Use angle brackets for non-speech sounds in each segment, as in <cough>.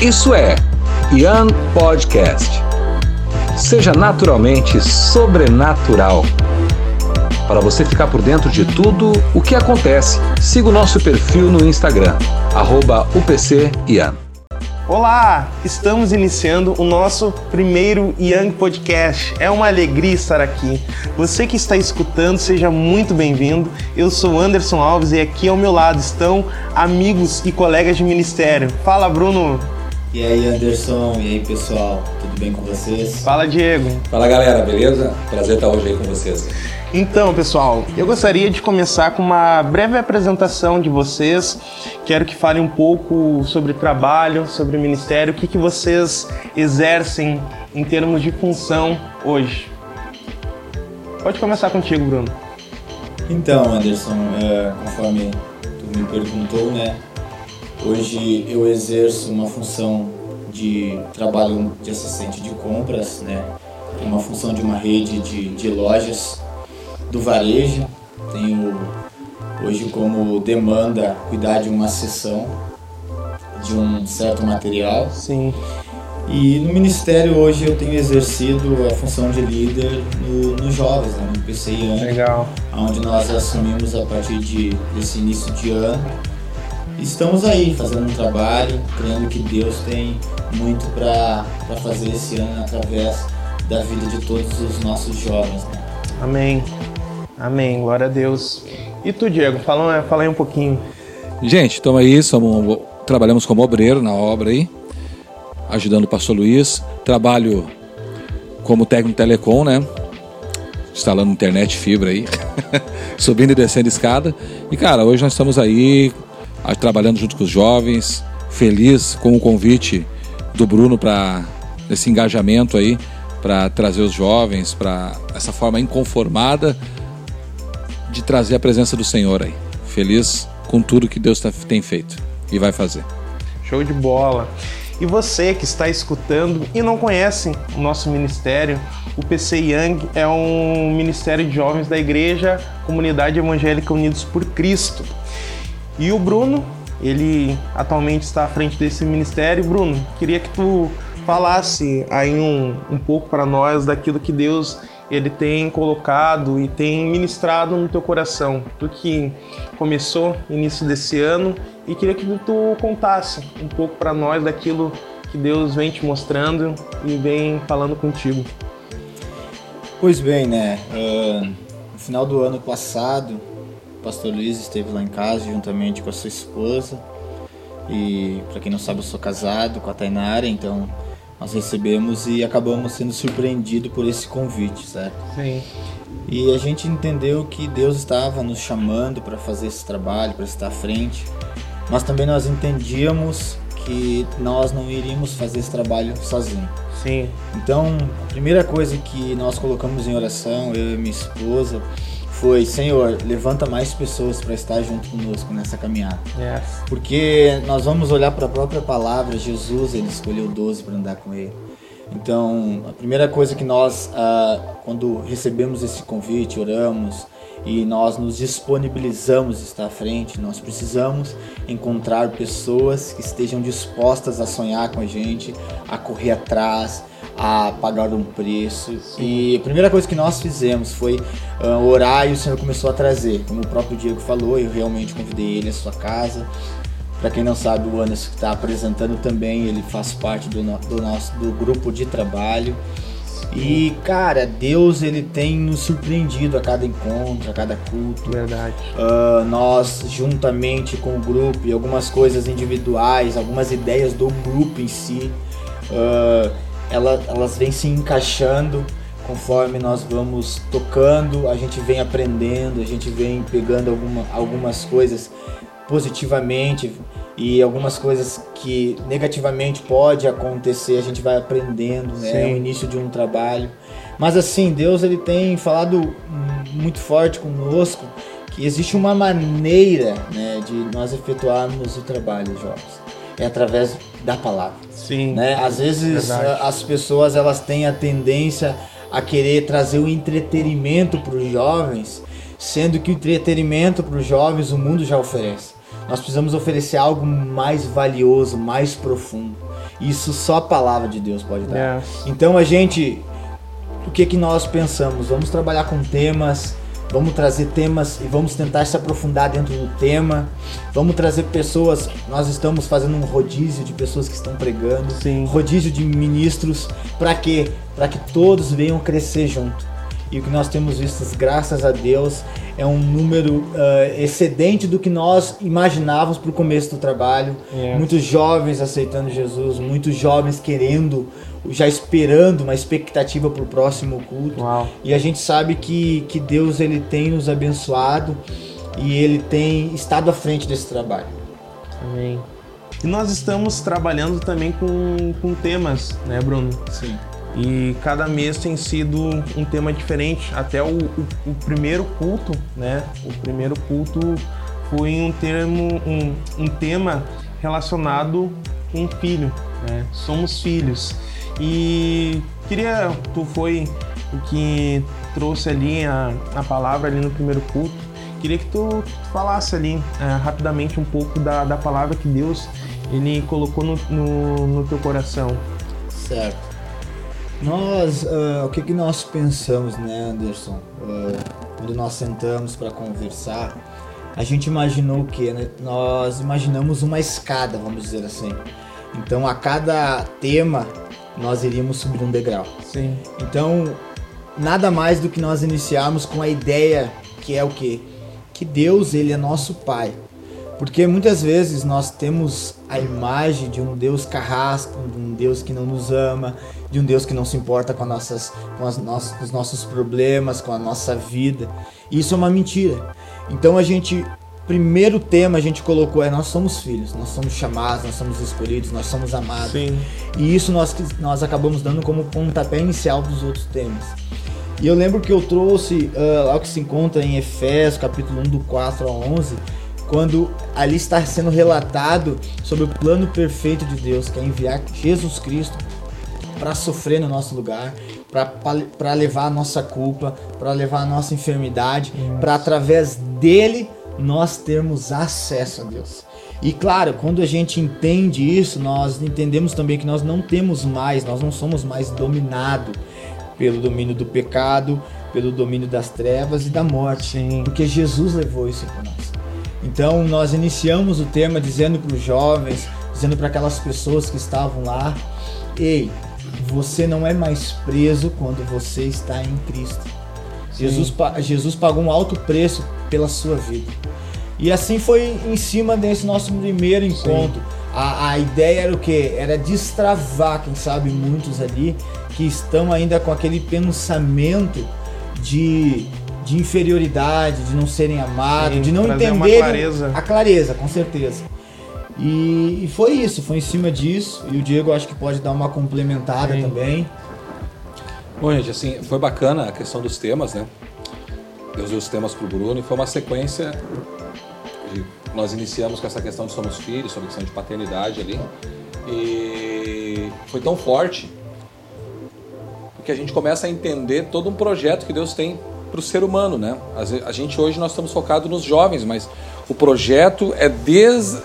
Isso é Ian Podcast. Seja naturalmente sobrenatural. Para você ficar por dentro de tudo o que acontece, siga o nosso perfil no Instagram, UPCIan. Olá, estamos iniciando o nosso primeiro Young Podcast. É uma alegria estar aqui. Você que está escutando, seja muito bem-vindo. Eu sou Anderson Alves e aqui ao meu lado estão amigos e colegas de ministério. Fala, Bruno. E aí, Anderson, e aí, pessoal, tudo bem com vocês? Fala, Diego. Fala, galera, beleza? Prazer estar hoje aí com vocês. Então, pessoal, eu gostaria de começar com uma breve apresentação de vocês. Quero que falem um pouco sobre trabalho, sobre o ministério, o que, que vocês exercem em termos de função hoje. Pode começar contigo, Bruno. Então, Anderson, é, conforme tu me perguntou, né? Hoje eu exerço uma função de trabalho de assistente de compras, né? Uma função de uma rede de, de lojas do varejo. Tenho hoje como demanda cuidar de uma sessão de um certo material. Sim. E no Ministério hoje eu tenho exercido a função de líder no, no Jovens, né, no PCI Legal. Onde nós assumimos a partir de, desse início de ano. Estamos aí fazendo um trabalho, crendo que Deus tem muito para fazer esse ano através da vida de todos os nossos jovens. Né? Amém. Amém, glória a Deus. E tu, Diego, fala, fala aí um pouquinho. Gente, estamos aí, somos, trabalhamos como obreiro na obra aí, ajudando o pastor Luiz. Trabalho como técnico telecom, né? Instalando internet fibra aí, <laughs> subindo e descendo escada. E cara, hoje nós estamos aí trabalhando junto com os jovens, feliz com o convite do Bruno para esse engajamento aí, para trazer os jovens para essa forma inconformada de trazer a presença do Senhor aí. Feliz com tudo que Deus tá, tem feito e vai fazer. Show de bola. E você que está escutando e não conhece o nosso ministério, o PC Young é um ministério de jovens da Igreja Comunidade Evangélica Unidos por Cristo. E o Bruno, ele atualmente está à frente desse ministério. Bruno, queria que tu falasse aí um, um pouco para nós daquilo que Deus ele tem colocado e tem ministrado no teu coração. Tu que começou início desse ano e queria que tu contasse um pouco para nós daquilo que Deus vem te mostrando e vem falando contigo. Pois bem, né? Uh, no final do ano passado, o pastor Luiz esteve lá em casa juntamente com a sua esposa. E para quem não sabe, eu sou casado com a Tainara, então nós recebemos e acabamos sendo surpreendidos por esse convite, certo? Sim. E a gente entendeu que Deus estava nos chamando para fazer esse trabalho, para estar à frente, mas também nós entendíamos que nós não iríamos fazer esse trabalho sozinho. Sim. Então, a primeira coisa que nós colocamos em oração, eu e minha esposa, foi: Senhor, levanta mais pessoas para estar junto conosco nessa caminhada. Yes. Porque nós vamos olhar para a própria palavra, Jesus, ele escolheu 12 para andar com ele. Então, a primeira coisa que nós, ah, quando recebemos esse convite, oramos e nós nos disponibilizamos a estar à frente, nós precisamos encontrar pessoas que estejam dispostas a sonhar com a gente, a correr atrás, a pagar um preço. Sim. E a primeira coisa que nós fizemos foi uh, orar e o Senhor começou a trazer. Como o próprio Diego falou, eu realmente convidei ele à sua casa. Para quem não sabe, o Anderson que está apresentando também, ele faz parte do, no, do nosso do grupo de trabalho. E, cara, Deus ele tem nos surpreendido a cada encontro, a cada culto. Verdade. Uh, nós, juntamente com o grupo e algumas coisas individuais, algumas ideias do grupo em si, uh, ela, elas vêm se encaixando conforme nós vamos tocando, a gente vem aprendendo, a gente vem pegando alguma, algumas coisas positivamente e algumas coisas que negativamente pode acontecer, a gente vai aprendendo, né? É o início de um trabalho. Mas assim, Deus ele tem falado muito forte conosco que existe uma maneira, né, de nós efetuarmos o trabalho, jovens. É através da palavra. Sim. Né? Às vezes verdade. as pessoas elas têm a tendência a querer trazer o entretenimento para os jovens, sendo que o entretenimento para os jovens o mundo já oferece. Nós precisamos oferecer algo mais valioso, mais profundo. Isso só a palavra de Deus pode dar. Yes. Então a gente, o que que nós pensamos? Vamos trabalhar com temas, vamos trazer temas e vamos tentar se aprofundar dentro do tema. Vamos trazer pessoas. Nós estamos fazendo um rodízio de pessoas que estão pregando, Sim. rodízio de ministros. Para quê? Para que todos venham crescer junto. E o que nós temos visto, graças a Deus, é um número ah, excedente do que nós imaginávamos para o começo do trabalho. Yes. Muitos jovens aceitando Jesus, muitos jovens querendo, já esperando uma expectativa para o próximo culto. Uau. E a gente sabe que, que Deus ele tem nos abençoado e ele tem estado à frente desse trabalho. Amém. E nós estamos trabalhando também com, com temas, né, Bruno? Sim. E cada mês tem sido um tema diferente. Até o, o- o primeiro culto, né? O primeiro culto foi um termo, um, um tema relacionado com filho, né? Somos filhos. E queria, tu foi o que trouxe ali a, a palavra ali no primeiro culto. Queria que tu falasse ali eh, rapidamente um pouco da, da palavra que Deus ele colocou no, no, no teu coração. Certo. Nós, ah, o que, que nós pensamos, né, Anderson? Ah, quando nós sentamos para conversar, a gente imaginou o quê? Né? Nós imaginamos uma escada, vamos dizer assim. Então, a cada tema, nós iríamos subir um degrau. Sim. Então, nada mais do que nós iniciarmos com a ideia que é o quê? Que Deus, ele é nosso Pai. Porque muitas vezes nós temos a imagem de um Deus carrasco, de um Deus que não nos ama, de um Deus que não se importa com, nossas, com as nossas, os nossos problemas, com a nossa vida. E isso é uma mentira. Então a gente, primeiro tema a gente colocou é nós somos filhos, nós somos chamados, nós somos escolhidos, nós somos amados. Sim. E isso nós, nós acabamos dando como pontapé inicial dos outros temas. E eu lembro que eu trouxe ah, lá o que se encontra em Efésios, capítulo 1, do 4 ao 11, quando ali está sendo relatado sobre o plano perfeito de Deus, que é enviar Jesus Cristo para sofrer no nosso lugar, para levar a nossa culpa, para levar a nossa enfermidade, para através dele nós termos acesso a Deus. E claro, quando a gente entende isso, nós entendemos também que nós não temos mais, nós não somos mais dominados pelo domínio do pecado, pelo domínio das trevas e da morte, Sim. porque Jesus levou isso por nós. Então nós iniciamos o tema dizendo para os jovens, dizendo para aquelas pessoas que estavam lá: Ei, você não é mais preso quando você está em Cristo. Jesus, Jesus pagou um alto preço pela sua vida. E assim foi em cima desse nosso primeiro encontro. A, a ideia era o quê? Era destravar, quem sabe, muitos ali que estão ainda com aquele pensamento de, de inferioridade, de não serem amados, Sim, de não entenderem clareza. a clareza, com certeza. E, e foi isso, foi em cima disso. E o Diego acho que pode dar uma complementada Sim. também. Bom, gente, assim, foi bacana a questão dos temas, né? Deus deu os temas pro Bruno e foi uma sequência. de- nós iniciamos com essa questão de somos filhos, sobre a questão de paternidade ali. E foi tão forte porque a gente começa a entender todo um projeto que Deus tem para o ser humano, né? A gente hoje nós estamos focados nos jovens, mas o projeto é desde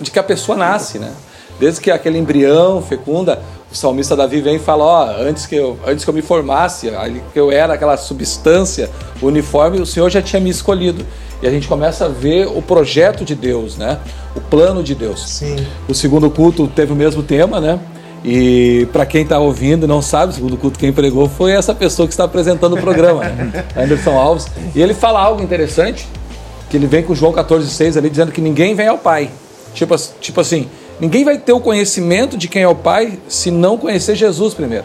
de que a pessoa nasce, né? Desde que aquele embrião fecunda, o salmista Davi vem e fala, ó, antes que eu, antes que eu me formasse, que eu era aquela substância uniforme, o Senhor já tinha me escolhido. E a gente começa a ver o projeto de Deus, né? O plano de Deus. Sim. O segundo culto teve o mesmo tema, né? E para quem está ouvindo e não sabe, o segundo culto quem pregou foi essa pessoa que está apresentando o programa, né? <laughs> Anderson Alves. E ele fala algo interessante, que ele vem com João 14,6 ali dizendo que ninguém vem ao Pai. Tipo, tipo assim, ninguém vai ter o conhecimento de quem é o Pai se não conhecer Jesus primeiro.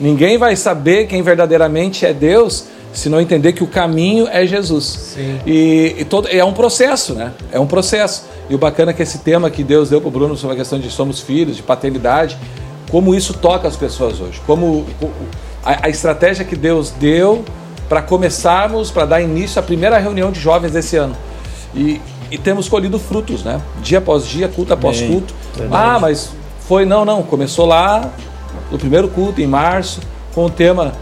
Ninguém vai saber quem verdadeiramente é Deus se não entender que o caminho é Jesus. Sim. E, e todo, é um processo, né? É um processo. E o bacana é que esse tema que Deus deu para o Bruno sobre a questão de somos filhos, de paternidade, como isso toca as pessoas hoje. Como a, a estratégia que Deus deu para começarmos, para dar início à primeira reunião de jovens desse ano. E, e temos colhido frutos, né? Dia após dia, culto após Amém. culto. Ah, mas foi, não, não. Começou lá no primeiro culto, em março, com o tema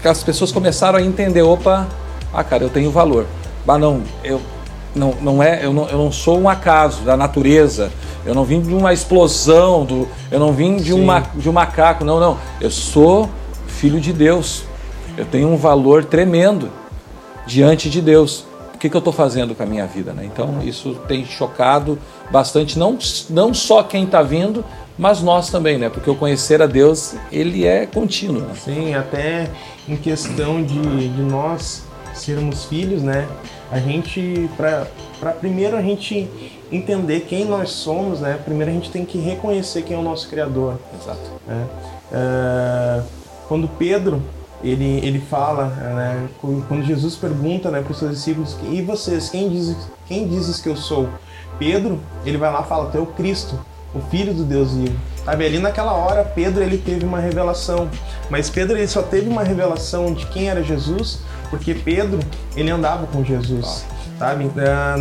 que as pessoas começaram a entender, opa, ah, cara, eu tenho valor. Mas não, eu, não, não é, eu não, eu não sou um acaso da natureza. Eu não vim de uma explosão, do, eu não vim de, uma, de um macaco, não, não. Eu sou filho de Deus. Eu tenho um valor tremendo diante de Deus. O que, que eu estou fazendo com a minha vida? Né? Então, isso tem chocado bastante, não, não só quem está vindo, mas nós também, né? Porque o conhecer a Deus, ele é contínuo. Né? Sim, até em questão de, de nós sermos filhos, né? A gente, para primeiro a gente entender quem nós somos, né? Primeiro a gente tem que reconhecer quem é o nosso Criador. Exato. Né? É, quando Pedro ele, ele fala, né, quando Jesus pergunta né, para os seus discípulos, e vocês, quem diz, quem dizes que eu sou? Pedro, ele vai lá e fala, tu é o Cristo, o Filho do Deus vivo. Sabe, ali naquela hora, Pedro ele teve uma revelação, mas Pedro ele só teve uma revelação de quem era Jesus, porque Pedro ele andava com Jesus sabe?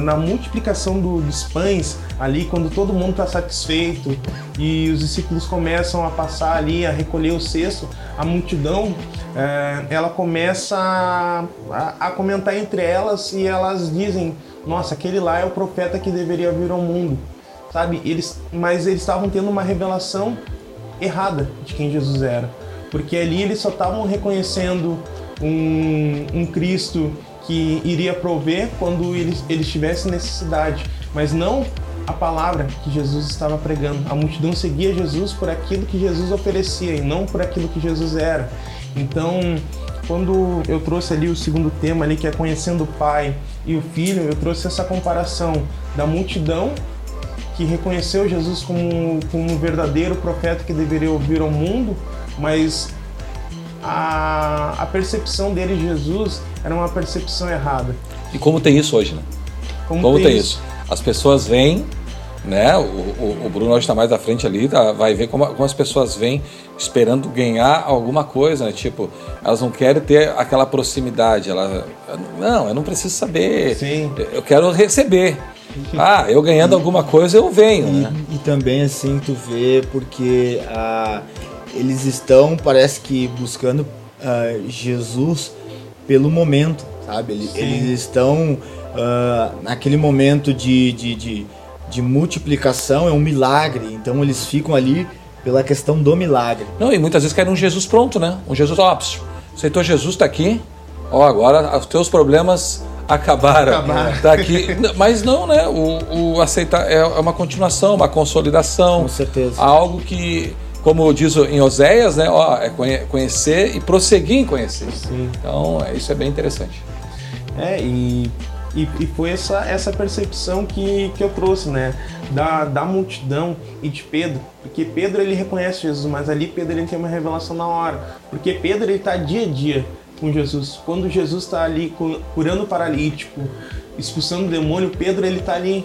Na multiplicação do, dos pães, ali, quando todo mundo está satisfeito e os discípulos começam a passar ali, a recolher o cesto, a multidão, é, ela começa a, a, comentar entre elas e elas dizem: Nossa, aquele lá é o profeta que deveria vir ao mundo, sabe? Eles, mas eles estavam tendo uma revelação errada de quem Jesus era, porque ali eles só estavam reconhecendo um, um Cristo que iria prover quando eles, eles tivessem necessidade, mas não a palavra que Jesus estava pregando. A multidão seguia Jesus por aquilo que Jesus oferecia e não por aquilo que Jesus era. Então, quando eu trouxe ali o segundo tema ali que é conhecendo o Pai e o Filho, eu trouxe essa comparação da multidão que reconheceu Jesus como, como um verdadeiro profeta que deveria ouvir ao mundo, mas a, a percepção dele de Jesus era uma percepção errada. E como tem isso hoje, né? Como, como tem, tem isso? isso? As pessoas vêm, né? O, o, o Bruno hoje está mais à frente ali, tá? vai ver como, como, as pessoas vêm esperando ganhar alguma coisa, né? Tipo, elas não querem ter aquela proximidade. Ela, não, eu não preciso saber. Sim. Eu quero receber. Ah, eu ganhando alguma coisa eu venho, e, né? E também assim tu vê porque a eles estão, parece que, buscando uh, Jesus pelo momento, sabe? Eles, eles estão uh, naquele momento de, de, de, de, multiplicação, é um milagre, então eles ficam ali pela questão do milagre. Não, e muitas vezes querem um Jesus pronto, né? Um Jesus, ó, aceitou Jesus, está aqui, ó, agora os teus problemas acabaram, Acabar. tá aqui. Mas não, né? O, o aceitar é uma continuação, uma consolidação. Com certeza. Algo que como diz em Oséias, né, ó, é conhecer e prosseguir em conhecer. Sim. Então, é, isso é bem interessante. É, e, e, e, foi essa, essa percepção que, que eu trouxe, né, da, da multidão e de Pedro, porque Pedro ele reconhece Jesus, mas ali Pedro ele tem uma revelação na hora, porque Pedro ele está dia a dia com Jesus. Quando Jesus está ali curando o paralítico, expulsando o demônio, Pedro ele está ali,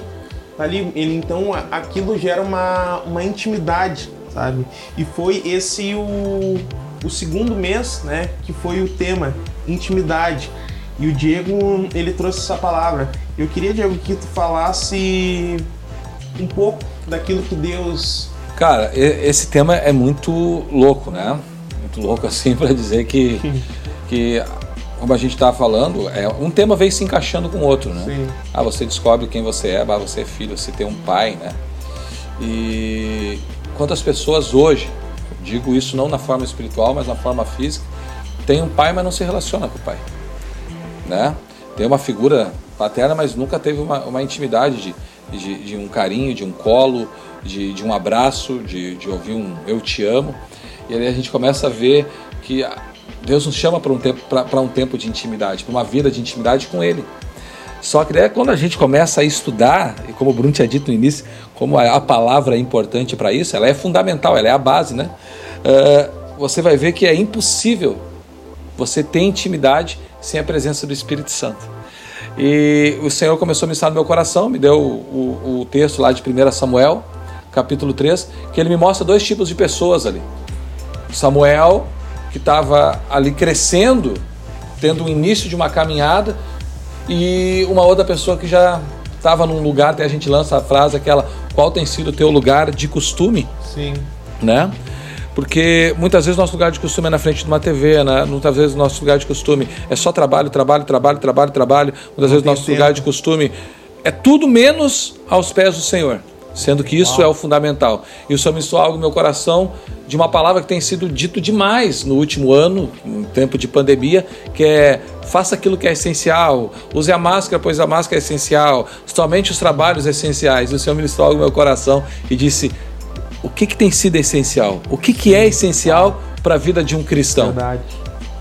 tá ali, ele então aquilo gera uma, uma intimidade sabe? E foi esse o, o segundo mês, né, que foi o tema intimidade. E o Diego, ele trouxe essa palavra. Eu queria, Diego, que tu falasse um pouco daquilo que Deus. Cara, esse tema é muito louco, né? Muito louco <laughs> assim para dizer que, <laughs> que como a gente estava falando, é, um tema veio se encaixando com o outro, né? Sim. Ah, você descobre quem você é, ah, você é filho, você tem um pai, né? E quantas pessoas hoje, digo isso não na forma espiritual, mas na forma física, tem um pai, mas não se relaciona com o pai. Né? Tem uma figura paterna, mas nunca teve uma, uma intimidade de, de, de, um carinho, de um colo, de, de um abraço, de, de ouvir um eu te amo. E aí a gente começa a ver que Deus nos chama para um tempo, para um tempo de intimidade, para uma vida de intimidade com Ele. Só que daí quando a gente começa a estudar, e como o Bruno tinha dito no início, como a palavra é importante para isso, ela é fundamental, ela é a base, né? Uh, você vai ver que é impossível você ter intimidade sem a presença do Espírito Santo. E o Senhor começou a me ensinar no meu coração, me deu o, o, o texto lá de 1 Samuel, capítulo 3, que ele me mostra dois tipos de pessoas ali. Samuel, que estava ali crescendo, tendo o início de uma caminhada, e uma outra pessoa que já estava num lugar, até a gente lança a frase aquela, qual tem sido o teu lugar de costume? Sim. Né? Porque muitas vezes nosso lugar de costume é na frente de uma TV, né? Muitas vezes nosso lugar de costume é só trabalho, trabalho, trabalho, trabalho, trabalho. Muitas Não vezes nosso tempo. lugar de costume é tudo menos aos pés do Senhor, sendo que isso é o fundamental. E o Senhor ministrou algo no meu coração de uma palavra que tem sido dito demais no último ano, em tempo de pandemia, que é faça aquilo que é essencial, use a máscara, pois a máscara é essencial, somente os trabalhos essenciais. E o Senhor ministrou algo no meu coração e disse: o que, que tem sido essencial? O que, que é essencial para a vida de um cristão? Verdade.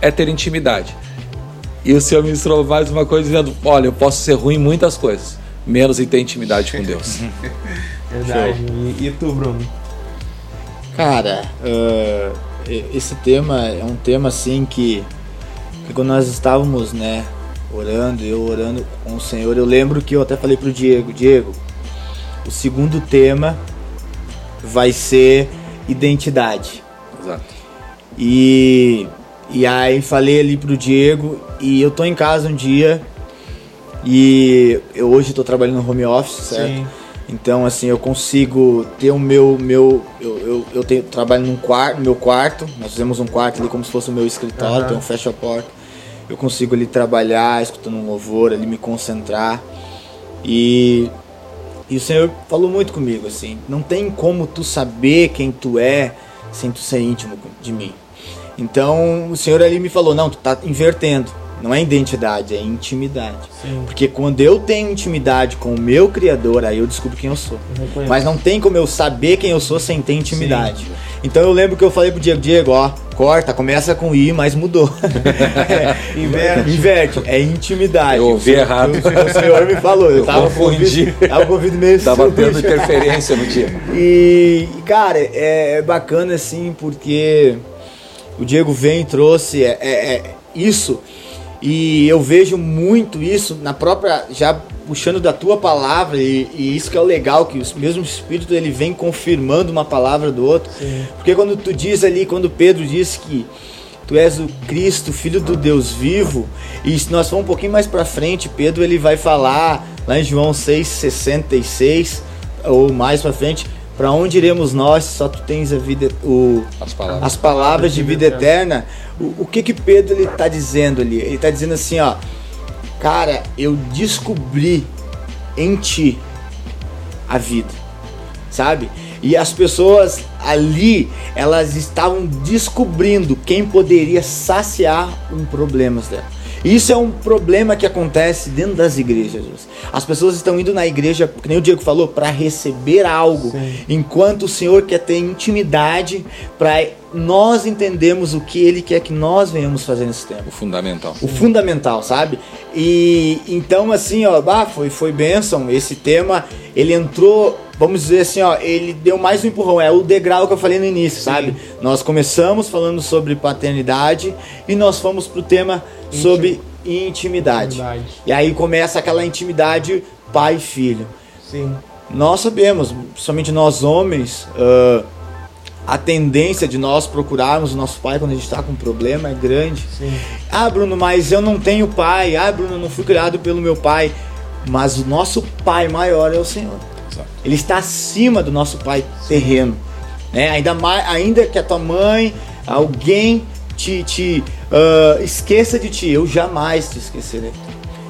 É ter intimidade. E o Senhor ministrou mais uma coisa dizendo: olha, eu posso ser ruim em muitas coisas, menos em ter intimidade com Deus. <laughs> Verdade. E, e tu, Bruno? Cara, uh, esse tema é um tema assim que, que quando nós estávamos, né, orando, eu orando com o Senhor, eu lembro que eu até falei pro Diego, Diego, o segundo tema vai ser identidade. Exato. E, e aí falei ali pro Diego e eu tô em casa um dia e eu hoje tô trabalhando no home office, certo? Sim. Então assim, eu consigo ter o meu meu eu, eu, eu tenho trabalho num quarto, no meu quarto, nós fizemos um quarto ali como se fosse o meu escritório, Aham. então eu fecho a porta. Eu consigo ali trabalhar, escutando um louvor, ali me concentrar. E e o Senhor falou muito comigo, assim, não tem como tu saber quem tu é sem tu ser íntimo de mim. Então o Senhor ali me falou, não, tu tá invertendo. Não é identidade, é intimidade. Sim. Porque quando eu tenho intimidade com o meu Criador, aí eu descubro quem eu sou. Eu. Mas não tem como eu saber quem eu sou sem ter intimidade. Então eu lembro que eu falei pro Diego, Diego, ó, corta, começa com I, mas mudou. <laughs> Inverte. Inverte, é intimidade. Eu ouvi O Senhor- errado. O Senhor me falou, eu, Eu tava confundi. ouvido- tava com o ouvido meio <laughs> Tava tendo interferência no dia. E, e, cara, é, é bacana assim, porque o Diego vem e trouxe é, é- é isso, e eu vejo muito isso na própria, já puxando da tua palavra, e, e isso que é o legal, que o mesmo Espírito ele vem confirmando uma palavra do outro, porque quando tu diz ali, quando Pedro diz que Tu és o Cristo, Filho do Deus vivo. E se nós formos um pouquinho mais para frente, Pedro ele vai falar lá em João 6:66 ou mais para frente, para onde iremos nós? Só tu tens a vida o As palavras. as palavras de vida eterna. O, o que que Pedro ele tá dizendo ali? Ele tá dizendo assim, ó: Cara, eu descobri em ti a vida, sabe? E as pessoas ali, elas estavam descobrindo quem poderia saciar um problema dela. Isso é um problema que acontece dentro das igrejas. As pessoas estão indo na igreja, que nem o Diego falou, para receber algo, Sim. enquanto o Senhor quer ter intimidade para nós entendermos o que Ele quer que nós venhamos fazer nesse tempo O fundamental. o fundamental, sabe? E então assim, ó, bah, foi foi bênção esse tema, ele entrou, vamos dizer assim, ó, ele deu mais um empurrão, é o degrau que eu falei no início, sabe? Nós começamos falando sobre paternidade e nós fomos pro tema sobre intimidade. Intimidade. E aí começa aquela intimidade pai e filho. Sim. Nós sabemos, principalmente nós homens, ah, a tendência de nós procurarmos o nosso pai quando a gente está com um problema é grande. Sim. Ah, Bruno, mas eu não tenho pai. Ah, Bruno, eu não fui criado pelo meu pai. Mas o nosso pai maior é o Senhor. Ele está acima do nosso pai terreno. Né? Ainda, mais, ainda que a tua mãe, alguém te, te ah, esqueça de ti, eu jamais te esquecerei.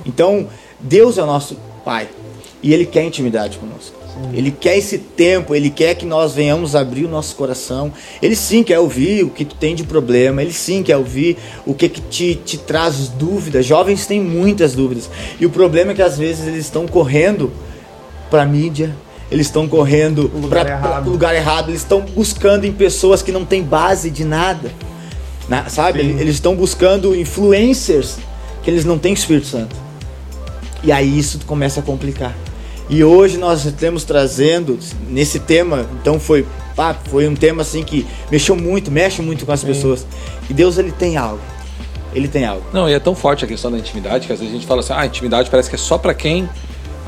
Então, Deus é o nosso pai. E Ele quer intimidade conosco. Ele quer esse tempo, ele quer que nós venhamos abrir o nosso coração. Ele sim quer ouvir o que tu tem de problema, ele sim quer ouvir o que, que te, te traz dúvidas. Jovens têm muitas dúvidas. E o problema é que às vezes eles estão correndo para mídia, eles estão correndo O para errado. lugar errado, eles estão buscando em pessoas que não têm base de nada. Na- sabe? Sim. Eles estão buscando influencers que eles não têm Espírito Santo. E aí isso começa a complicar. E hoje nós estamos trazendo nesse tema, então foi, pá, foi um tema assim que mexeu muito, mexe muito com as pessoas. E Deus ele tem algo. Ele tem algo. Não, e é tão forte a questão da intimidade que às vezes a gente fala assim: ah, intimidade parece que é só pra quem.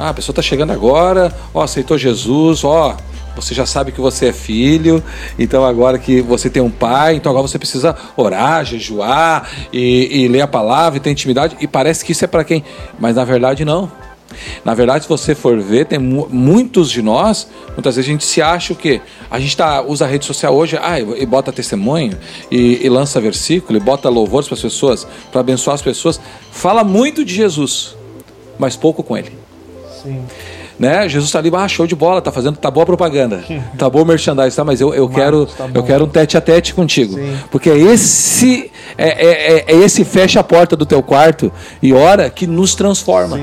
Ah, a pessoa tá chegando agora, ó, aceitou Jesus, ó, você já sabe que você é filho, então agora que você tem um pai, então agora você precisa orar, jejuar e, e ler a palavra e ter intimidade, e parece que isso é pra quem. Mas na verdade não. Na verdade, se você for ver, tem mu- muitos de nós, muitas vezes a gente se acha o quê? A gente tá, usa a rede social hoje, ah, e, e bota testemunho, e, e lança versículo, e bota louvores para as pessoas, para abençoar as pessoas. Fala muito de Jesus, mas pouco com ele. Sim. Né? Jesus está ali, ah, show de bola, tá fazendo, tá boa propaganda, <laughs> tá bom merchandising, tá? Mas eu, eu quero, tá eu quero um tete a tete contigo, Sim. porque é esse é, é, é- é esse fecha a porta do teu quarto e ora que nos transforma.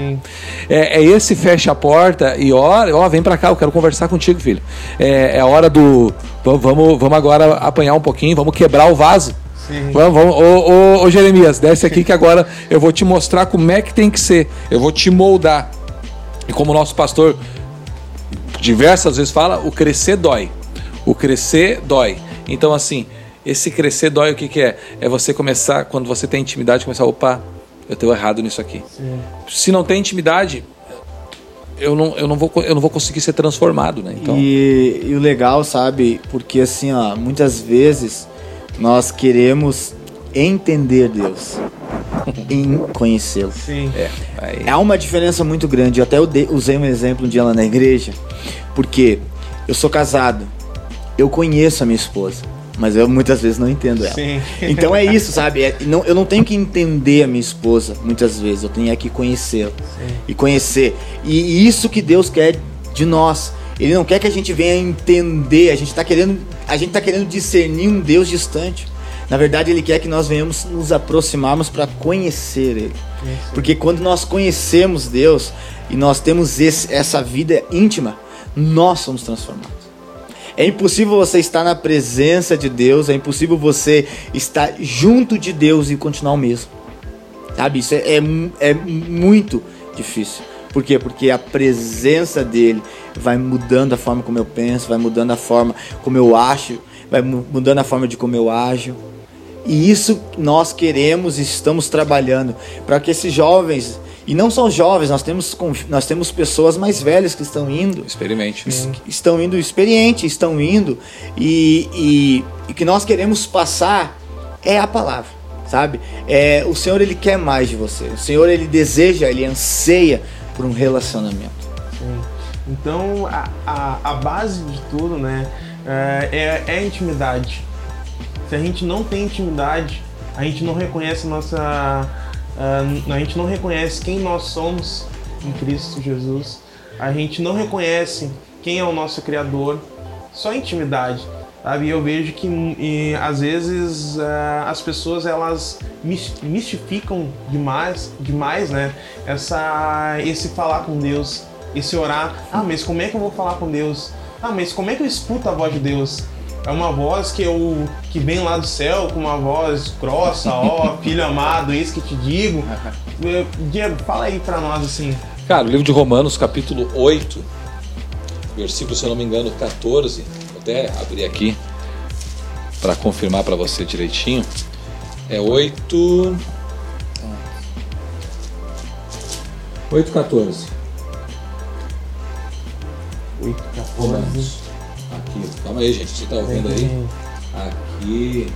É, é esse fecha a porta e ora, ó, vem pra cá, eu quero conversar contigo, filho. É, é a hora do va- vamos, vamos agora apanhar um pouquinho, vamos quebrar o vaso. Sim. Vamos, vamos. Ô, ô, ô, Jeremias, desce aqui <laughs> que agora eu vou te mostrar como é que tem que ser. Eu vou te moldar. E como o nosso pastor diversas vezes fala, o crescer dói. O crescer dói. Então, assim, esse crescer dói, o que, que é? É você começar, quando você tem intimidade, começar, opa, eu estou errado nisso aqui. Se não tem intimidade, eu não, eu, não vou, eu não vou conseguir ser transformado, né? Então, E, e o legal, sabe? Porque assim, ó, muitas vezes nós queremos entender Deus <laughs> em conhecê-lo. Sim. é, aí, Há uma diferença muito grande. Eu até usei um exemplo um dia lá na igreja, porque eu sou casado, eu conheço a minha esposa, mas eu muitas vezes não entendo ela. Sim. <laughs> Então é isso, sabe? É- não, eu não tenho que entender a minha esposa muitas vezes, eu tenho é que conhecê-la e conhecer. E, e isso que Deus quer de nós. Ele não quer que a gente venha entender, a gente está querendo, a gente tá querendo discernir um Deus distante. Na verdade, ele quer que nós venhamos nos aproximarmos para conhecer ele. Porque quando nós conhecemos Deus e nós temos esse- essa vida íntima, nós somos transformados. É impossível você estar na presença de Deus, é impossível você estar junto de Deus e continuar o mesmo. Sabe? Isso é, é, é muito difícil. Por quê? Porque a presença dele vai mudando a forma como eu penso, vai mudando a forma como eu acho, vai mu- mudando a forma de como eu ajo. E isso nós queremos e estamos trabalhando para que esses jovens, e não são jovens, nós temos, nós temos pessoas mais velhas que estão indo, experimente. es- estão indo experientes, estão indo, e, e, e que nós queremos passar é a palavra, sabe? É, o Senhor ele quer mais de você, o Senhor ele deseja, ele anseia por um relacionamento. Sim. Então, a, a, a base de tudo, né, é, é a intimidade. Se a gente não tem intimidade, a gente não reconhece nossa. ah, a gente não reconhece quem nós somos em Cristo Jesus. A gente não reconhece quem é o nosso Criador. Só intimidade. Sabe? Eu vejo que e, às vezes ah, as pessoas elas mis- mistificam demais, demais, né? Essa, esse falar com Deus, esse orar. Ah, mas como é que eu vou falar com Deus? Ah, mas como é que eu escuto a voz de Deus? É uma voz que eu que vem lá do céu com uma voz grossa, ó, <laughs> filho amado, eis que te digo. <laughs> Eh, Diego, fala aí pra nós assim. Cara, o livro de Romanos, capítulo 8, versículo, se eu não me engano, 14. Vou até abrir aqui para confirmar para você direitinho. É 8. 8, 14. 8, Romanos. Aqui. Calma aí, gente. Você tá ouvindo aí? Aqui.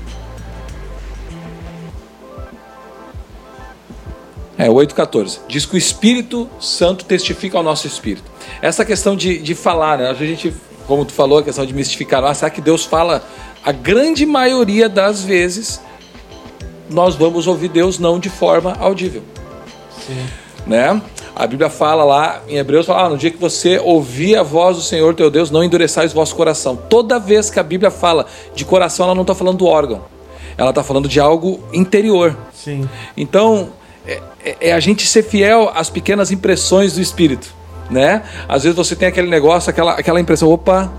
É, 8,14. Diz que o Espírito Santo testifica ao nosso espírito. Essa questão de, de falar, né? A gente, como tu falou, a questão de mistificar, ah, será que Deus fala? A grande maioria das vezes nós vamos ouvir Deus não de forma audível. Né? A Bíblia fala lá em Hebreus, fala, ah, no dia que você ouvir a voz do Senhor teu Deus, não endureçais o vosso coração. Toda vez que a Bíblia fala de coração, ela não está falando do órgão. Ela está falando de algo interior. Sim. Então, é, é- é a gente ser fiel às pequenas impressões do Espírito, né? Às vezes você tem aquele negócio, aquela, aquela impressão, opa,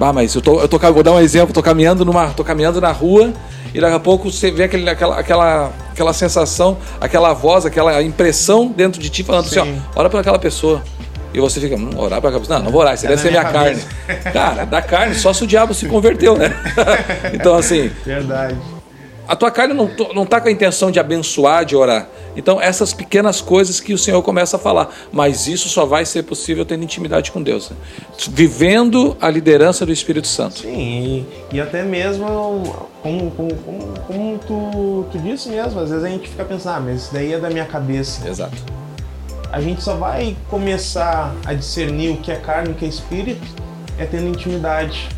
ah, mas eu tô, eu tô, vou dar um exemplo, tô caminhando numa, tô caminhando na rua e daqui a pouco você vê aquele, aquela, aquela, aquela sensação, aquela voz, aquela impressão dentro de ti falando Sim. assim, ó, ora para aquela pessoa. E você fica, hum, orar para aquela pessoa. Não, não vou orar, isso É deve ser minha minha carne. Cara, da carne, só se o diabo se converteu, né? <laughs> então, assim, Verdade. A tua carne não, não tá com a intenção de abençoar, de orar. Então, essas pequenas coisas que o Senhor começa a falar. Mas isso só vai ser possível tendo intimidade com Deus. né? Vivendo a liderança do Espírito Santo. Sim, e, e até mesmo, como, como, como, como tu, tu disse mesmo, às vezes a gente fica pensando, ah, mas isso daí é da minha cabeça. Exato. A gente só vai começar a discernir o que é carne e o que é espírito é tendo intimidade.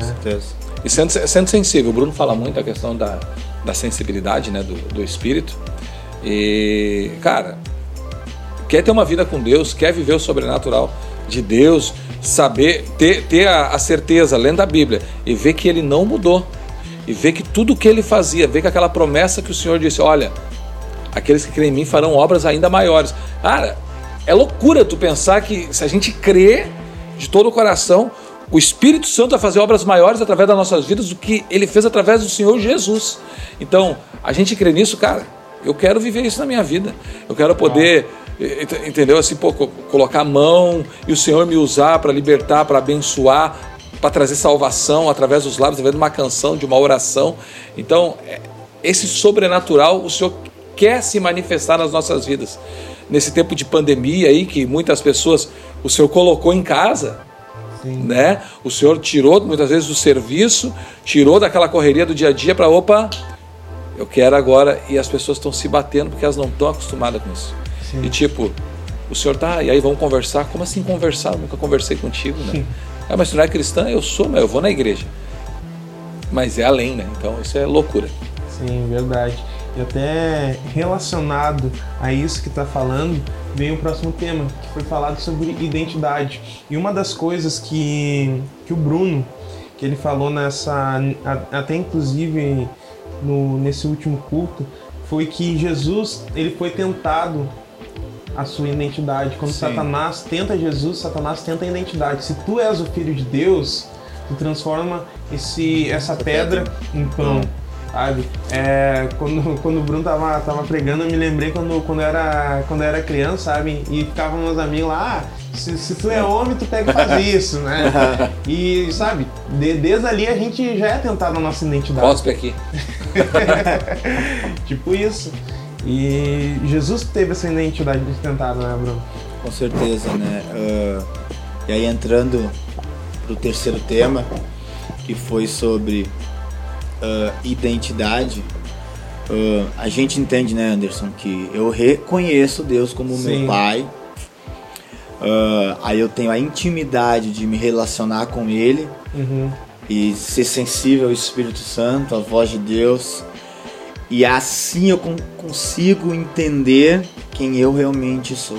certeza. E sendo, sendo sensível, o Bruno fala muito a questão da, da sensibilidade né, do, do espírito. E, cara, quer ter uma vida com Deus, quer viver o sobrenatural de Deus, saber, ter, ter a, a certeza, lendo a Bíblia, e ver que ele não mudou. E ver que tudo o que ele fazia, ver que aquela promessa que o Senhor disse, olha, aqueles que creem em mim farão obras ainda maiores. Cara, é loucura tu pensar que se a gente crê de todo o coração, o Espírito Santo vai fazer obras maiores através das nossas vidas do que ele fez através do Senhor Jesus. Então, a gente crê nisso, cara. Eu quero viver isso na minha vida. Eu quero poder, entendeu? Assim, pô, colocar a mão e o Senhor me usar para libertar, para abençoar, para trazer salvação através dos lábios, através de uma canção, de uma oração. Então, é, esse sobrenatural, o Senhor quer se manifestar nas nossas vidas. Nesse tempo de pandemia aí, que muitas pessoas o Senhor colocou em casa, Sim. né? O Senhor tirou muitas vezes do serviço, tirou daquela correria do dia a dia para opa, eu quero agora e as pessoas estão se batendo porque elas não estão acostumadas com isso. Sim. E tipo, o senhor tá, e aí vamos conversar? Como assim conversar? Eu nunca conversei contigo, né? Ah, mas tu não é cristã? Eu sou, mas eu vou na igreja. Mas é além, né? Então isso é loucura. Sim, verdade. E até relacionado a isso que está falando, vem o próximo tema, que foi falado sobre identidade. E uma das coisas que, que o Bruno, que ele falou nessa, até inclusive no, nesse último culto, foi que Jesus ele foi tentado a sua identidade. Quando Sim. Satanás tenta Jesus, Satanás tenta a identidade. Se tu és o filho de Deus, tu transforma esse, essa pedra em pão sabe? É, quando, <laughs> quando o Bruno tava, tava pregando, eu me lembrei quando, quando, eu era, quando eu era criança, sabe? E ficavam meus amigos lá, ah, se, se tu é homem, tu pega e faz <laughs> isso, né? E, sabe, de, desde ali a gente já é tentado na nossa identidade. Cospe aqui. <laughs> tipo isso. E Jesus teve essa identidade de tentado, né, Bruno? Com certeza, né? Uh, e aí entrando pro terceiro tema, que foi sobre uh, identidade, uh, a gente entende, né, Anderson, que eu reconheço Deus como Sim. meu pai. Uh, aí eu tenho a intimidade de me relacionar com Ele uhum. e ser sensível ao Espírito Santo, à voz de Deus. E assim eu consigo entender quem eu realmente sou.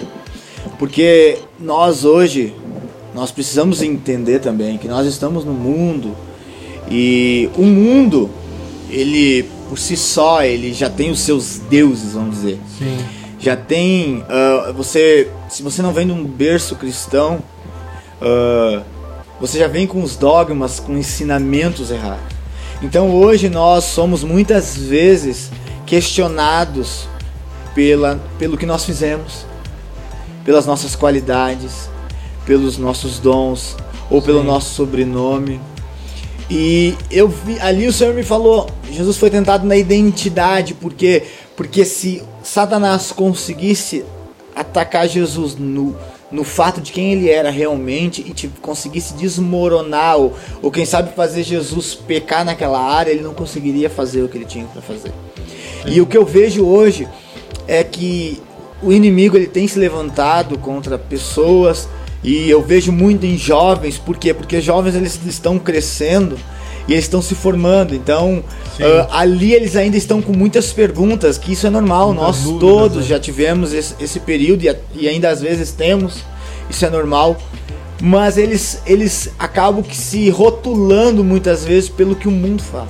Porque nós hoje, nós precisamos entender também que nós estamos no mundo e o mundo, ele por si só, ele já tem os seus deuses, vamos dizer. Sim. Já tem. Uh, você, se você não vem de um berço cristão, uh, você já vem com os dogmas, com ensinamentos errados. Então hoje nós somos muitas vezes questionados pela, pelo que nós fizemos, pelas nossas qualidades, pelos nossos dons ou Sim. pelo nosso sobrenome. E eu vi, ali o Senhor me falou, Jesus foi tentado na identidade, porque porque se Satanás conseguisse atacar Jesus no, no fato de quem ele era realmente e conseguisse desmoronar ou, ou quem sabe fazer Jesus pecar naquela área, ele não conseguiria fazer o que ele tinha para fazer. E o que eu vejo hoje é que o inimigo ele tem se levantado contra pessoas e eu vejo muito em jovens, por quê? Porque jovens eles estão crescendo e eles estão se formando. Então, uh, ali eles ainda estão com muitas perguntas, que isso é normal. Muitas Nós dúvidas, todos né? já tivemos esse, esse período e, e, ainda às vezes temos. Isso é normal. Mas eles, eles acabam que se rotulando muitas vezes pelo que o mundo fala.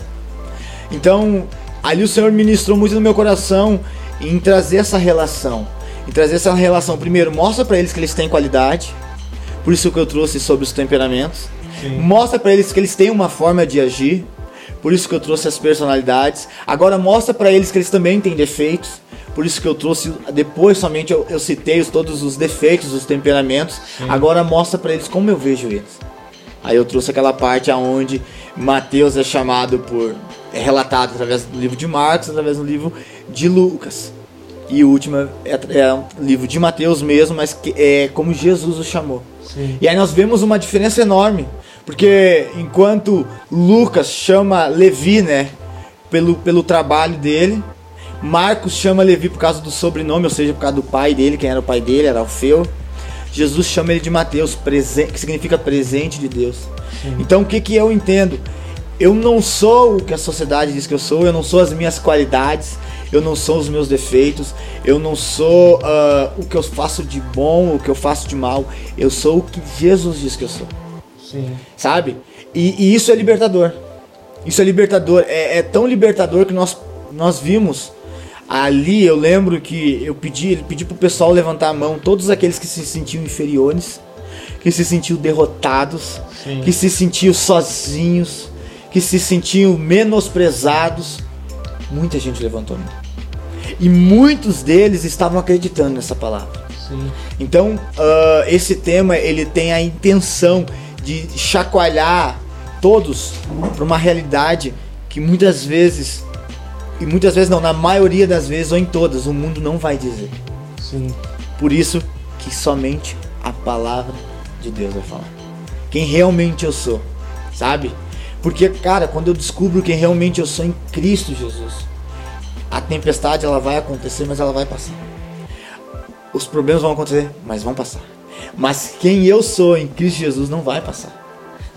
Então, ali o Senhor ministrou muito no meu coração em trazer essa relação. Em trazer essa relação. Primeiro, mostra para eles que eles têm qualidade por isso que eu trouxe sobre os temperamentos. Sim. Mostra para eles que eles têm uma forma de agir. Por isso que eu trouxe as personalidades. Agora mostra para eles que eles também têm defeitos. Por isso que eu trouxe depois somente eu, eu citei os, todos os defeitos, os temperamentos. Sim. Agora mostra para eles como eu vejo eles. Aí eu trouxe aquela parte aonde Mateus é chamado por é relatado através do livro de Marcos, através do livro de Lucas. E o último é, é um livro de Mateus mesmo, mas que é como Jesus o chamou. Sim. E aí nós vemos uma diferença enorme. Porque enquanto Lucas chama Levi, né, pelo, pelo trabalho dele, Marcos chama Levi por causa do sobrenome, ou seja, por causa do pai dele, quem era o pai dele, era Alfeu. Jesus chama ele de Mateus, que significa presente de Deus. Sim. Então o que, que eu entendo? Eu não sou o que a sociedade diz que eu sou, eu não sou as minhas qualidades, eu não sou os meus defeitos, eu não sou uh, o que eu faço de bom, o que eu faço de mal, eu sou o que Jesus diz que eu sou. Sim. Sabe? E, e isso é libertador. Isso é libertador. É, é, tão libertador que nós, nós vimos ali. Eu lembro que eu pedi, pedi pro pessoal levantar a mão, todos aqueles que se sentiam inferiores, que se sentiam derrotados, Sim. que se sentiam sozinhos, que se sentiam menosprezados. Muita gente levantou a mão. E muitos deles estavam acreditando nessa palavra. Sim. Então, uh, esse tema ele tem a intenção de chacoalhar todos para uma realidade que muitas vezes, e muitas vezes não, na maioria das vezes ou em todas, o mundo não vai dizer. Sim. Por isso que somente a palavra de Deus vai falar. Quem realmente eu sou, sabe? Porque, cara, quando eu descubro quem realmente eu sou em Cristo Jesus, a tempestade ela vai acontecer, mas ela vai passar. Os problemas vão acontecer, mas vão passar. Mas quem eu sou em Cristo Jesus não vai passar.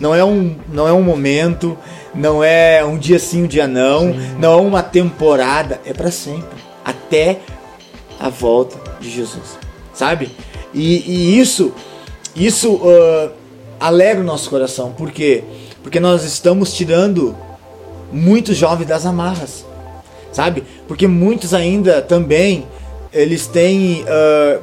Não é um, não é um momento, não é um dia sim, um dia não, sim. não é uma temporada, é para sempre, até a volta de Jesus, sabe? E, e isso, isso uh, alegra o nosso coração, por quê? Porque nós estamos tirando muitos jovens das amarras, sabe? Porque muitos ainda também eles têm, uh,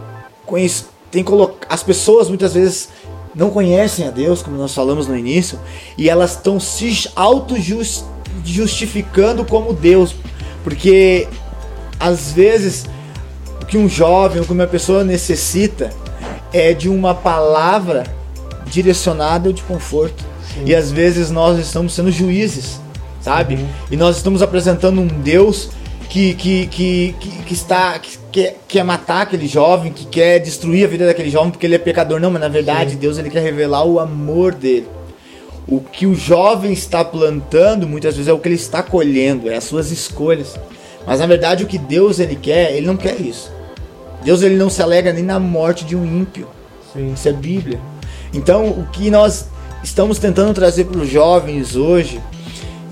têm as pessoas muitas vezes não conhecem a Deus, como nós falamos no início, e elas estão se auto-justificando como Deus, porque às vezes o que um jovem ou que uma pessoa necessita é de uma palavra direcionada de conforto. Sim. E às vezes nós estamos sendo juízes, sabe? Uhum. E nós estamos apresentando um Deus que, que, que, que, que está que quer, quer matar aquele jovem, que quer destruir a vida daquele jovem porque ele é pecador. Não, mas na verdade Sim. Deus ele quer revelar o amor dele. O que o jovem está plantando muitas vezes é o que ele está colhendo, é as suas escolhas. Mas na verdade o que Deus ele quer, ele não quer isso. Deus ele não se alegra nem na morte de um ímpio. Sim. Isso é Bíblia. Então o que nós estamos tentando trazer para os jovens hoje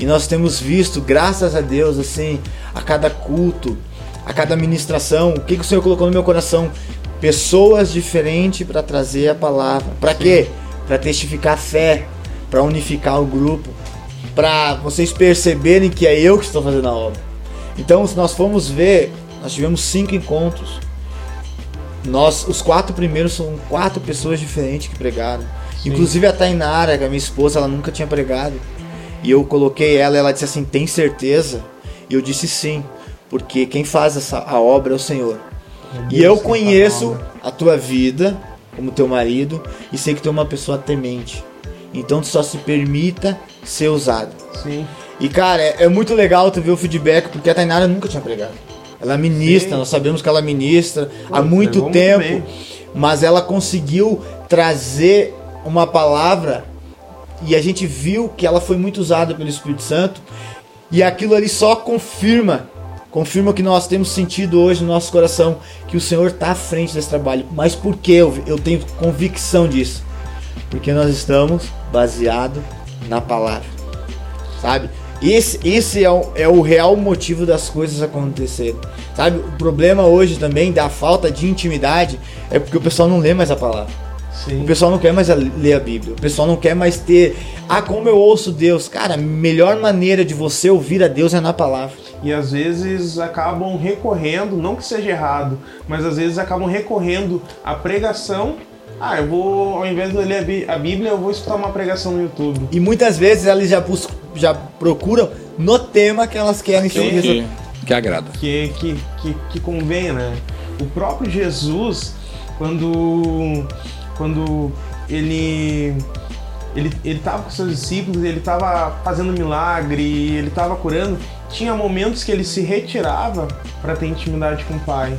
e nós temos visto, graças a Deus, assim, a cada culto, a cada ministração, o que, que o Senhor colocou no meu coração? Pessoas diferentes para trazer a palavra. Para quê? Para testificar fé, para unificar o grupo, para vocês perceberem que é eu que estou fazendo a obra. Então, se nós formos ver, nós tivemos cinco encontros. Nós, os quatro primeiros são quatro pessoas diferentes que pregaram. Sim. Inclusive a Tainara, que é minha esposa, ela nunca tinha pregado. E eu coloquei ela, ela disse assim: "Tem certeza?" E eu disse sim, porque quem faz essa a obra é o Senhor. É e eu conheço a tua vida como teu marido e sei que tu é uma pessoa temente. Então tu só se permita ser usado. Sim. E cara, é, é muito legal tu ver o feedback porque a Tainara nunca tinha pregado. Ela ministra, Sim. nós sabemos que ela ministra Pô, há muito tempo, muito mas ela conseguiu trazer uma palavra e a gente viu que ela foi muito usada pelo Espírito Santo e aquilo ali só confirma confirma que nós temos sentido hoje no nosso coração que o Senhor está à frente desse trabalho. Mas por que eu, eu tenho convicção disso? Porque nós estamos baseados na palavra, sabe? Esse, esse é, o, é o real motivo das coisas acontecerem. Sabe, o problema hoje também da falta de intimidade é porque o pessoal não lê mais a palavra. Sim. O pessoal não quer mais ler a Bíblia. O pessoal não quer mais ter. Ah, como eu ouço Deus. Cara, a melhor maneira de você ouvir a Deus é na palavra. E às vezes acabam recorrendo, não que seja errado, mas às vezes acabam recorrendo à pregação. Ah, eu vou, ao invés de ler a Bíblia, eu vou escutar uma pregação no YouTube. E muitas vezes elas já, buscam, já procuram no tema que elas querem que, que, que agrada. Que, que, que, que convém, né? O próprio Jesus, quando quando ele ele ele estava com seus discípulos, ele estava fazendo milagre, ele estava curando, tinha momentos que ele se retirava para ter intimidade com o Pai.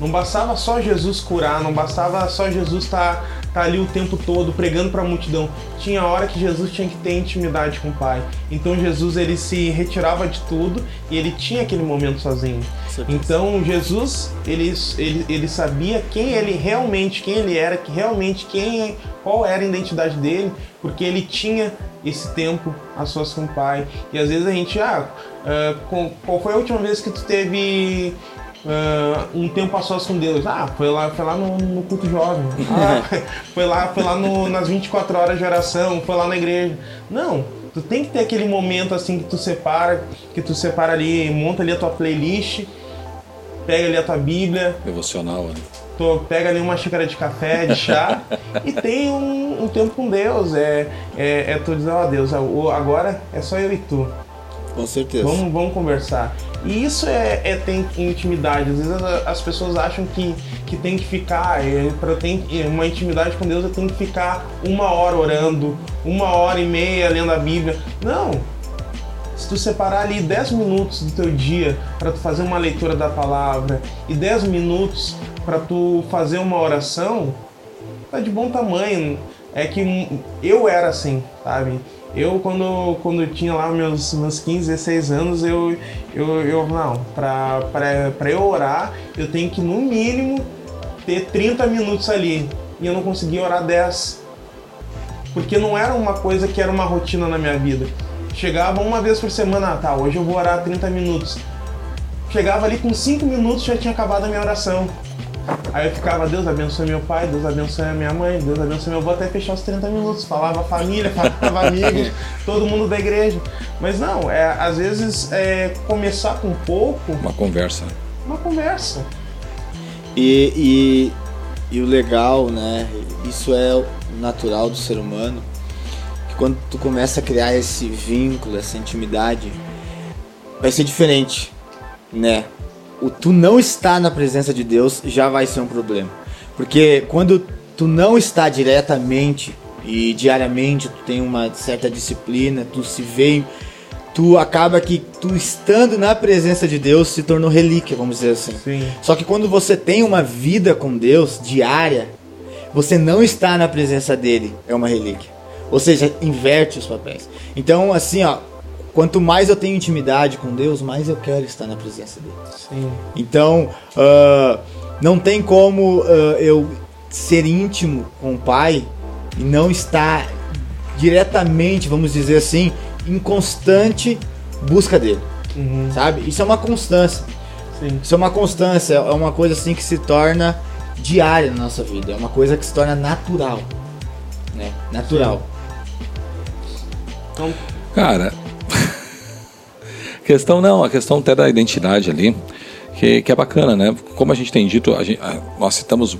Não bastava só Jesus curar, não bastava só Jesus estar tá, tá ali o tempo todo pregando para a multidão. Tinha hora que Jesus tinha que ter intimidade com o Pai. Então Jesus ele se retirava de tudo e ele tinha aquele momento sozinho. Então Jesus ele, ele, ele sabia quem ele realmente, quem ele era, que realmente quem qual era a identidade dele, porque ele tinha esse tempo a sós com o pai. E às vezes a gente, ah, uh, qual foi a última vez que tu teve uh, um tempo a sós com Deus? Ah, foi lá, foi lá no, no culto jovem. Ah, <laughs> foi lá, foi lá no, nas 24 horas de oração, foi lá na igreja. Não, tu tem que ter aquele momento assim que tu separa, que tu separa ali, monta ali a tua playlist, pega ali a tua Bíblia. Devocional, né? tu pega ali uma xícara de café, de chá <laughs> e tem um, um, tempo com Deus. É, é, é tu dizer, ó oh, Deus, agora é só eu e tu. Com certeza. Vamos, vamos conversar. E isso é, é ter intimidade. Às vezes as pessoas acham que, que tem que ficar, é, para ter uma intimidade com Deus, eu tenho que ficar uma hora orando, uma hora e meia lendo a Bíblia. Não! Se tu separar ali 10 minutos do teu dia para tu fazer uma leitura da palavra e 10 minutos para tu fazer uma oração, tá de bom tamanho. É que eu era assim, sabe? Eu, quando, quando tinha lá meus, meus 15, 16 anos, eu, eu, eu não, para eu orar, eu tenho que, no mínimo, ter 30 minutos ali. E eu não conseguia orar 10. Porque não era uma coisa que era uma rotina na minha vida. Chegava uma vez por semana, ah, tá, hoje eu vou orar 30 minutos. Chegava ali com 5 minutos, já tinha acabado a minha oração. Aí eu ficava, Deus abençoe meu pai, Deus abençoe a minha mãe, Deus abençoe meu avô, até fechar os 30 minutos. Falava família, falava amigos, <laughs> todo mundo da igreja. Mas não, é, às vezes é começar com pouco. Uma conversa. Uma conversa. E, e, e o legal, né? Isso é natural do ser humano. Que quando tu começa a criar esse vínculo, essa intimidade, vai ser diferente, né? O tu não estar na presença de Deus já vai ser um problema. Porque quando tu não está diretamente e diariamente tu tem uma certa disciplina, tu se vê, tu acaba que tu estando na presença de Deus se tornou relíquia, vamos dizer assim. Sim. Só que quando você tem uma vida com Deus diária, você não está na presença dele, é uma relíquia. Ou seja, inverte os papéis. Então, assim, ó, quanto mais eu tenho intimidade com Deus, mais eu quero estar na presença dele. Sim. Então, uh, não tem como uh, eu ser íntimo com o Pai e não estar diretamente, vamos dizer assim, em constante busca dele. Uhum. Sabe? Isso é uma constância. Sim. Isso é uma constância, é uma coisa assim que se torna diária na nossa vida, é uma coisa que se torna natural. Né? Natural. Então, cara, questão não, a questão até da identidade ali, que, que é bacana, né? Como a gente tem dito, a gente, nós citamos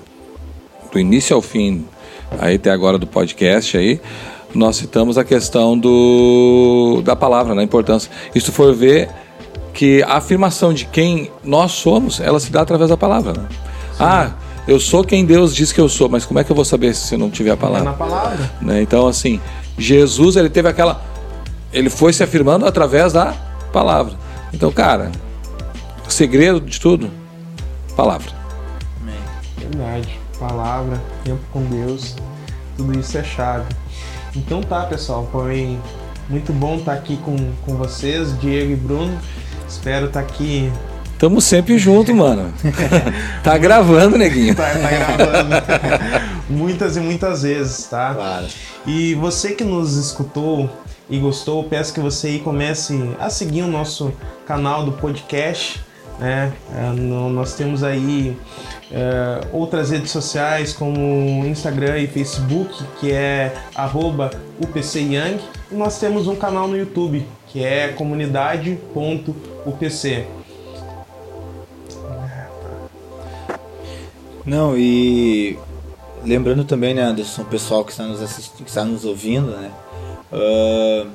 do início ao fim, aí até agora do podcast aí, nós citamos a questão do, da palavra, na importância. E se for ver que a afirmação de quem nós somos, ela se dá através da palavra. Né? Ah, eu sou quem Deus diz que eu sou, mas como é que eu vou saber se eu não tiver a palavra? É na palavra. Né? Então, assim, Jesus, ele teve aquela. Ele foi se afirmando através da palavra. Então, cara, o segredo de tudo, palavra. Verdade. Palavra, tempo com Deus, tudo isso é chave. Então tá, pessoal, foi muito bom estar aqui com, com vocês, Diego e Bruno. Espero estar aqui. Tamo sempre junto, mano. <laughs> tá gravando, neguinho. Tá, tá gravando. <laughs> muitas e muitas vezes, tá? Claro. E você que nos escutou, e gostou, peço que você aí comece a seguir o nosso canal do podcast. Né? É, nós temos aí é, outras redes sociais como Instagram e Facebook, que é UPCYang, e nós temos um canal no YouTube, que é comunidade.upc. Não, e lembrando também, né, Anderson, o pessoal que está nos assistindo, que está nos ouvindo, né? Uh,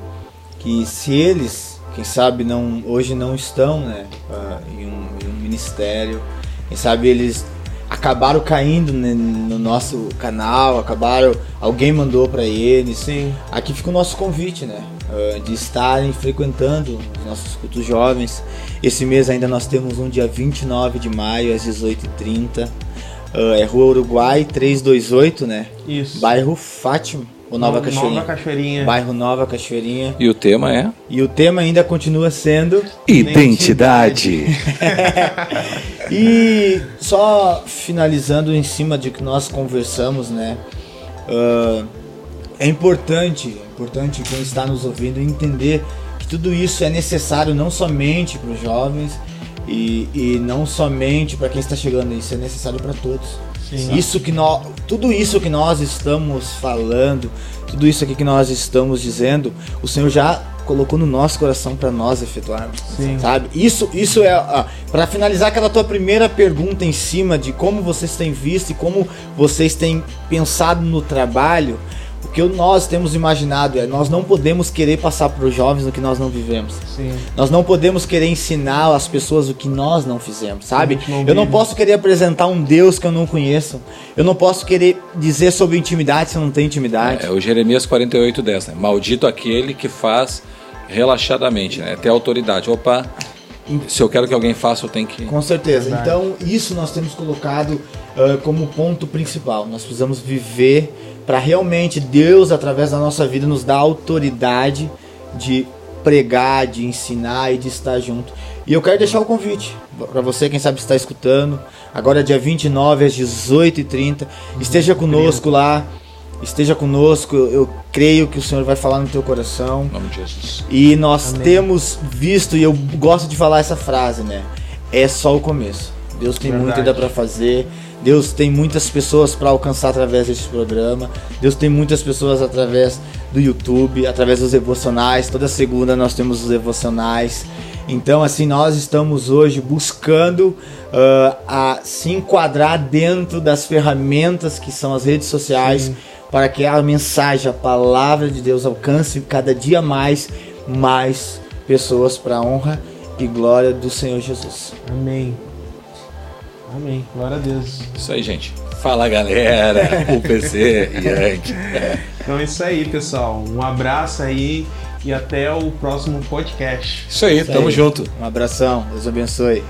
que se eles, quem sabe, não hoje não estão né, uh, em, um, em, um, ministério, quem sabe eles acabaram caindo né, no nosso canal, acabaram, alguém mandou para eles. Sim. Aqui fica o nosso convite, né? Uh, de estarem frequentando os nossos cultos jovens. Esse mês ainda nós temos um dia 29 de maio às 18h30. Uh, é Rua Uruguai 328, né? Isso. Bairro Fátima. O Nova, Cachoeirinha. Nova Cachoeirinha. Bairro Nova Cachoeirinha. E o tema é? E o tema ainda continua sendo Identidade. <laughs> e só finalizando em cima de que nós conversamos, né? Uh, é importante, é importante quem está nos ouvindo entender que tudo isso é necessário não somente para os jovens e, e não somente para quem está chegando, isso é necessário para todos. Sim. Isso que nós, tudo isso que nós estamos falando, tudo isso aqui que nós estamos dizendo, o Senhor já colocou no nosso coração para nós efetuarmos, Sim. sabe? Isso, isso é ah, para finalizar aquela tua primeira pergunta em cima de como vocês têm visto e como vocês têm pensado no trabalho. O que nós temos imaginado é nós não podemos querer passar para os jovens o que nós não vivemos. Sim. Nós não podemos querer ensinar às pessoas o que nós não fizemos, sabe? Não eu não posso querer apresentar um Deus que eu não conheço. Eu não posso querer dizer sobre intimidade se eu não tenho intimidade. É, é o Jeremias 48, 10, né? Maldito aquele que faz relaxadamente, né? Ter autoridade. Opa, se eu quero que alguém faça, eu tenho que. Com certeza. Verdade. Então, isso nós temos colocado uh, como ponto principal. Nós precisamos viver para realmente Deus, através da nossa vida, nos dar autoridade de pregar, de ensinar e de estar junto. E eu quero deixar o convite para você, quem sabe está escutando. Agora, dia 29 às 18h30. Esteja conosco lá esteja conosco. Eu creio que o Senhor vai falar no teu coração. Em nome de Jesus. E nós Amém. temos visto, e eu gosto de falar essa frase, né? É só o começo. Deus tem Verdade. muito ainda para fazer. Deus tem muitas pessoas para alcançar através desse programa. Deus tem muitas pessoas através do YouTube, através dos devocionais. Toda segunda nós temos os devocionais. Então, assim, nós estamos hoje buscando uh, a se enquadrar dentro das ferramentas que são as redes sociais. Sim para que a mensagem, a palavra de Deus alcance cada dia mais, mais pessoas para a honra e glória do Senhor Jesus. Amém. Amém. Glória a Deus. Isso aí, gente. Fala galera, o PC <laughs> Yankee. Então é isso aí, pessoal. Um abraço aí e até o próximo podcast. Isso aí, isso tamo aí. junto. Um abração, Deus abençoe.